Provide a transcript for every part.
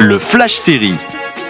Le Flash Série.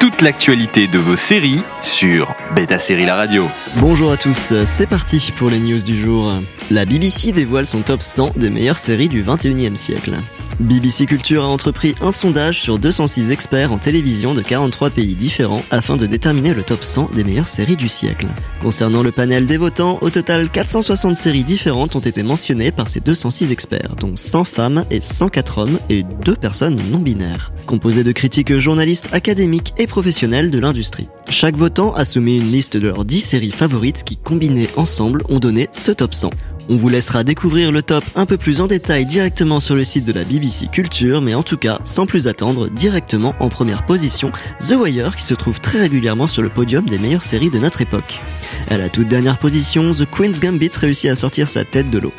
Toute l'actualité de vos séries sur Beta Série La Radio. Bonjour à tous, c'est parti pour les news du jour. La BBC dévoile son top 100 des meilleures séries du 21e siècle. BBC Culture a entrepris un sondage sur 206 experts en télévision de 43 pays différents afin de déterminer le top 100 des meilleures séries du siècle. Concernant le panel des votants, au total 460 séries différentes ont été mentionnées par ces 206 experts, dont 100 femmes et 104 hommes et 2 personnes non binaires, composés de critiques journalistes, académiques et professionnels de l'industrie. Chaque votant a soumis une liste de leurs 10 séries favorites qui, combinées ensemble, ont donné ce top 100. On vous laissera découvrir le top un peu plus en détail directement sur le site de la BBC Culture, mais en tout cas, sans plus attendre, directement en première position, The Wire qui se trouve très régulièrement sur le podium des meilleures séries de notre époque. À la toute dernière position, The Queen's Gambit réussit à sortir sa tête de l'eau.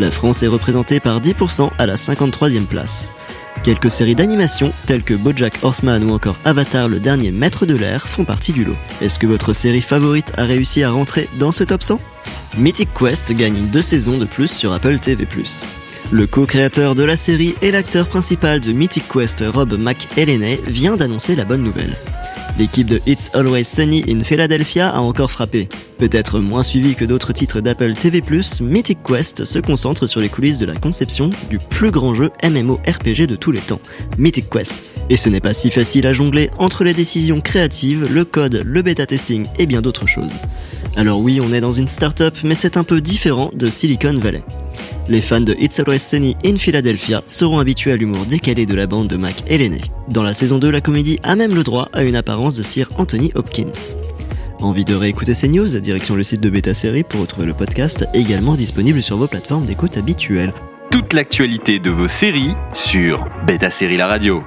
La France est représentée par 10% à la 53e place. Quelques séries d'animation, telles que Bojack Horseman ou encore Avatar le dernier maître de l'air, font partie du lot. Est-ce que votre série favorite a réussi à rentrer dans ce top 100 Mythic Quest gagne deux saisons de plus sur Apple TV+. Le co-créateur de la série et l'acteur principal de Mythic Quest, Rob McElhenney, vient d'annoncer la bonne nouvelle. L'équipe de It's Always Sunny in Philadelphia a encore frappé. Peut-être moins suivi que d'autres titres d'Apple TV+, Mythic Quest se concentre sur les coulisses de la conception du plus grand jeu MMORPG de tous les temps, Mythic Quest. Et ce n'est pas si facile à jongler entre les décisions créatives, le code, le bêta testing et bien d'autres choses. Alors oui, on est dans une start-up, mais c'est un peu différent de Silicon Valley. Les fans de It's Always Sunny in Philadelphia seront habitués à l'humour décalé de la bande de Mac et Lenné. Dans la saison 2, la comédie a même le droit à une apparence de Sir Anthony Hopkins. Envie de réécouter ces news Direction le site de Beta Série pour retrouver le podcast, également disponible sur vos plateformes d'écoute habituelles. Toute l'actualité de vos séries sur Beta Série La Radio.